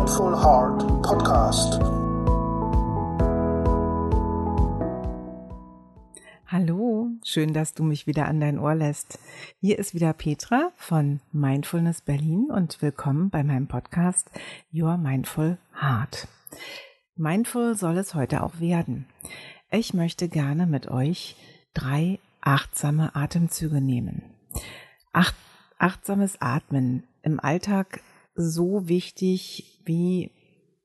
Mindful Heart Podcast. Hallo, schön, dass du mich wieder an dein Ohr lässt. Hier ist wieder Petra von Mindfulness Berlin und willkommen bei meinem Podcast Your Mindful Heart. Mindful soll es heute auch werden. Ich möchte gerne mit euch drei achtsame Atemzüge nehmen. Acht, achtsames Atmen im Alltag so wichtig wie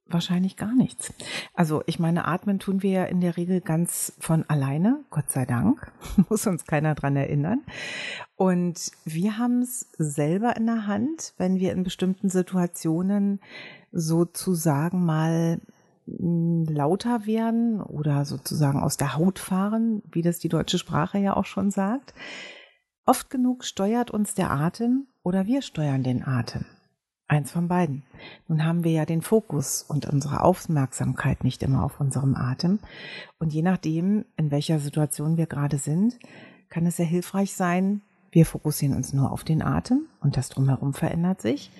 wahrscheinlich gar nichts. Also ich meine, atmen tun wir ja in der Regel ganz von alleine, Gott sei Dank, muss uns keiner dran erinnern. Und wir haben es selber in der Hand, wenn wir in bestimmten Situationen sozusagen mal hm, lauter werden oder sozusagen aus der Haut fahren, wie das die deutsche Sprache ja auch schon sagt. Oft genug steuert uns der Atem oder wir steuern den Atem. Eins von beiden. Nun haben wir ja den Fokus und unsere Aufmerksamkeit nicht immer auf unserem Atem. Und je nachdem, in welcher Situation wir gerade sind, kann es sehr hilfreich sein, wir fokussieren uns nur auf den Atem und das drumherum verändert sich.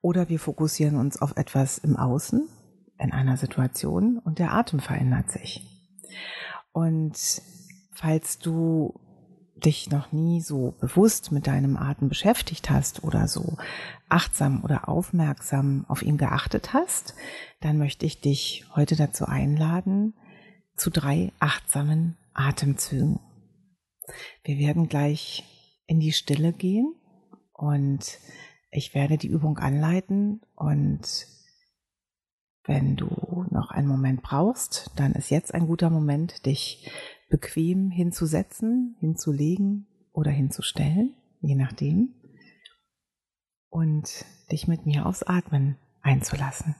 Oder wir fokussieren uns auf etwas im Außen, in einer Situation und der Atem verändert sich. Und falls du dich noch nie so bewusst mit deinem Atem beschäftigt hast oder so achtsam oder aufmerksam auf ihn geachtet hast, dann möchte ich dich heute dazu einladen zu drei achtsamen Atemzügen. Wir werden gleich in die Stille gehen und ich werde die Übung anleiten und wenn du noch einen Moment brauchst, dann ist jetzt ein guter Moment, dich bequem hinzusetzen, hinzulegen oder hinzustellen, je nachdem, und dich mit mir aufs Atmen einzulassen.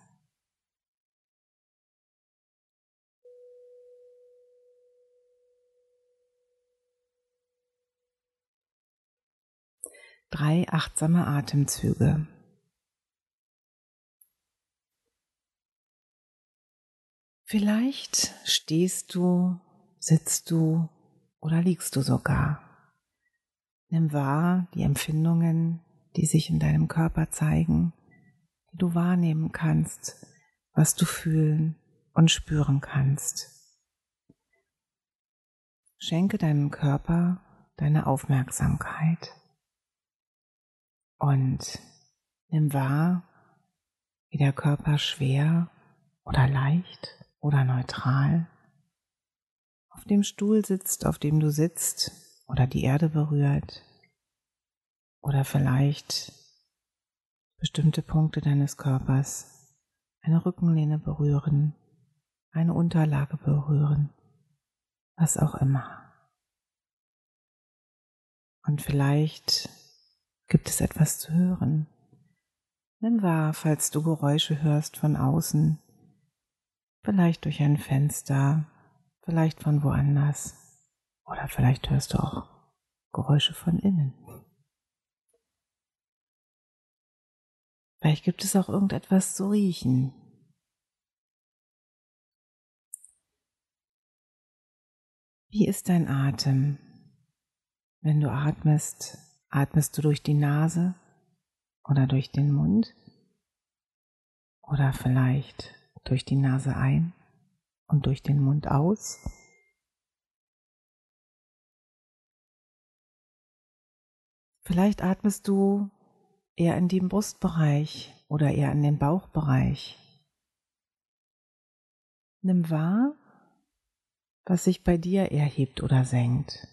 Drei achtsame Atemzüge. Vielleicht stehst du Sitzt du oder liegst du sogar? Nimm wahr die Empfindungen, die sich in deinem Körper zeigen, die du wahrnehmen kannst, was du fühlen und spüren kannst. Schenke deinem Körper deine Aufmerksamkeit und nimm wahr, wie der Körper schwer oder leicht oder neutral auf dem Stuhl sitzt, auf dem du sitzt oder die Erde berührt oder vielleicht bestimmte Punkte deines Körpers, eine Rückenlehne berühren, eine Unterlage berühren, was auch immer. Und vielleicht gibt es etwas zu hören. Nimm wahr, falls du Geräusche hörst von außen, vielleicht durch ein Fenster, vielleicht von woanders oder vielleicht hörst du auch Geräusche von innen. Vielleicht gibt es auch irgendetwas zu riechen. Wie ist dein Atem? Wenn du atmest, atmest du durch die Nase oder durch den Mund oder vielleicht durch die Nase ein und durch den Mund aus. Vielleicht atmest du eher in den Brustbereich oder eher in den Bauchbereich. Nimm wahr, was sich bei dir erhebt oder senkt.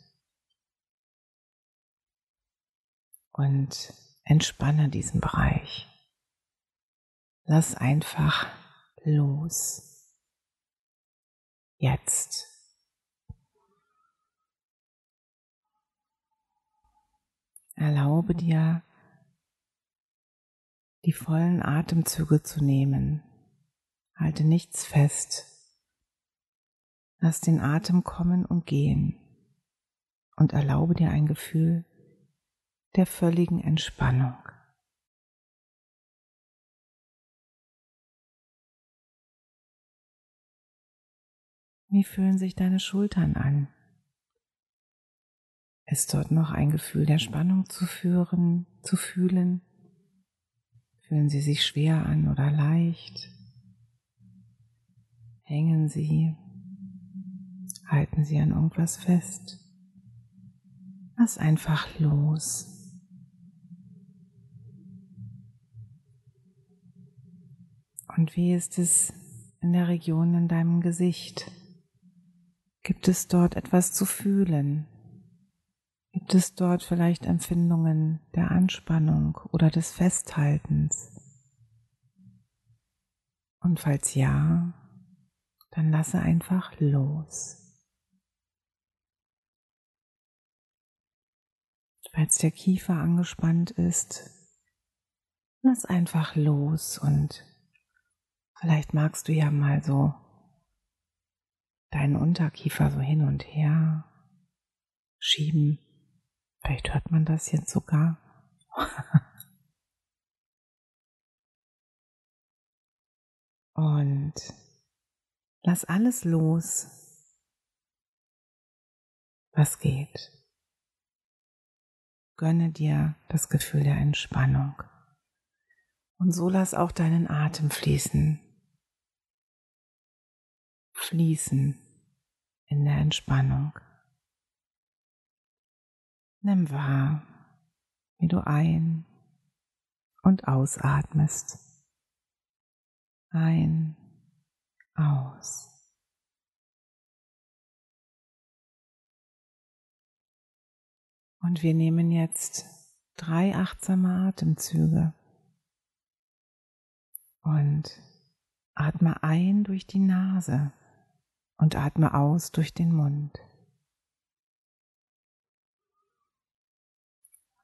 Und entspanne diesen Bereich. Lass einfach los jetzt. Erlaube dir, die vollen Atemzüge zu nehmen. Halte nichts fest. Lass den Atem kommen und gehen und erlaube dir ein Gefühl der völligen Entspannung. Wie fühlen sich deine Schultern an? Ist dort noch ein Gefühl der Spannung zu führen, zu fühlen? Fühlen sie sich schwer an oder leicht? Hängen sie? Halten sie an irgendwas fest? Lass einfach los. Und wie ist es in der Region in deinem Gesicht? Gibt es dort etwas zu fühlen? Gibt es dort vielleicht Empfindungen der Anspannung oder des Festhaltens? Und falls ja, dann lasse einfach los. Falls der Kiefer angespannt ist, lass einfach los und vielleicht magst du ja mal so deinen Unterkiefer so hin und her schieben. Vielleicht hört man das jetzt sogar. und lass alles los, was geht. Gönne dir das Gefühl der Entspannung. Und so lass auch deinen Atem fließen. Fließen in der Entspannung. Nimm wahr, wie du ein- und ausatmest. Ein, aus. Und wir nehmen jetzt drei achtsame Atemzüge und atme ein durch die Nase und atme aus durch den Mund.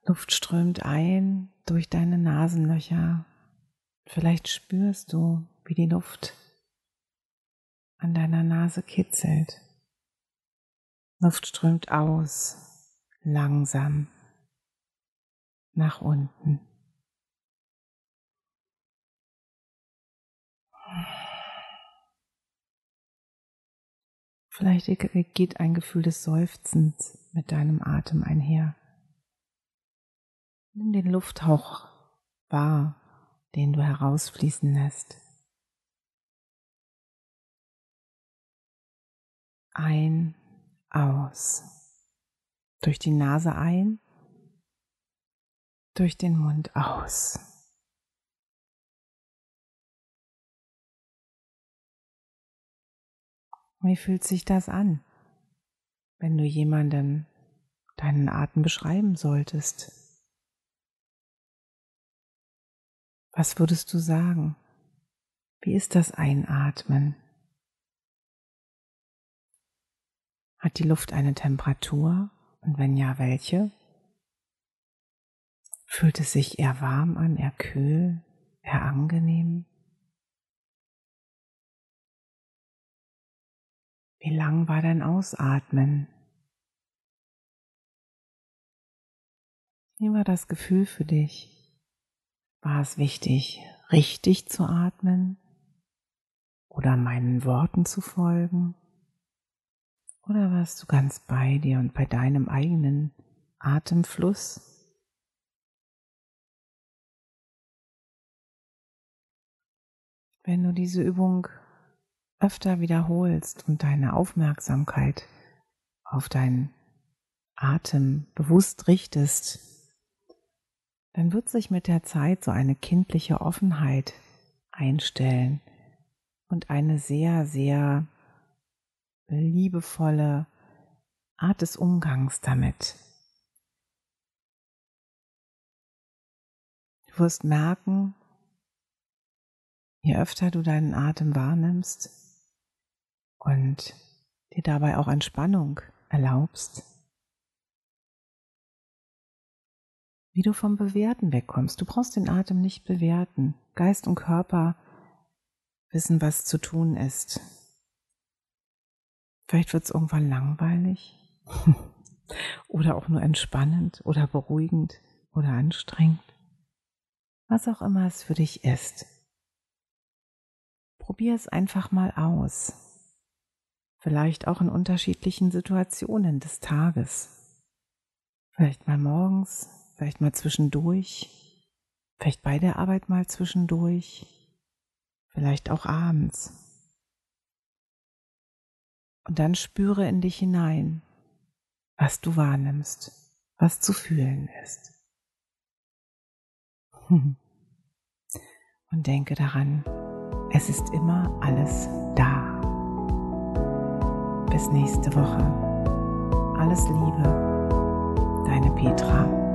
Luft strömt ein durch deine Nasenlöcher. Vielleicht spürst du, wie die Luft an deiner Nase kitzelt. Luft strömt aus, langsam nach unten. Vielleicht geht ein Gefühl des Seufzens mit deinem Atem einher. Nimm den Lufthauch wahr, den du herausfließen lässt. Ein, aus. Durch die Nase ein, durch den Mund aus. Wie fühlt sich das an, wenn du jemandem deinen Atem beschreiben solltest? Was würdest du sagen? Wie ist das Einatmen? Hat die Luft eine Temperatur und wenn ja, welche? Fühlt es sich eher warm an, eher kühl, eher angenehm? Wie lang war dein Ausatmen? Wie war das Gefühl für dich? War es wichtig, richtig zu atmen oder meinen Worten zu folgen? Oder warst du ganz bei dir und bei deinem eigenen Atemfluss? Wenn du diese Übung öfter wiederholst und deine Aufmerksamkeit auf deinen Atem bewusst richtest, dann wird sich mit der Zeit so eine kindliche Offenheit einstellen und eine sehr, sehr liebevolle Art des Umgangs damit. Du wirst merken, je öfter du deinen Atem wahrnimmst und dir dabei auch Entspannung erlaubst, wie du vom Bewerten wegkommst. Du brauchst den Atem nicht bewerten. Geist und Körper wissen, was zu tun ist. Vielleicht wird es irgendwann langweilig oder auch nur entspannend oder beruhigend oder anstrengend. Was auch immer es für dich ist. Probier es einfach mal aus. Vielleicht auch in unterschiedlichen Situationen des Tages. Vielleicht mal morgens, vielleicht mal zwischendurch, Vielleicht bei der Arbeit mal zwischendurch, vielleicht auch abends. Und dann spüre in dich hinein, was du wahrnimmst, was zu fühlen ist. Und denke daran, es ist immer alles da. Bis nächste Woche. Alles Liebe, deine Petra.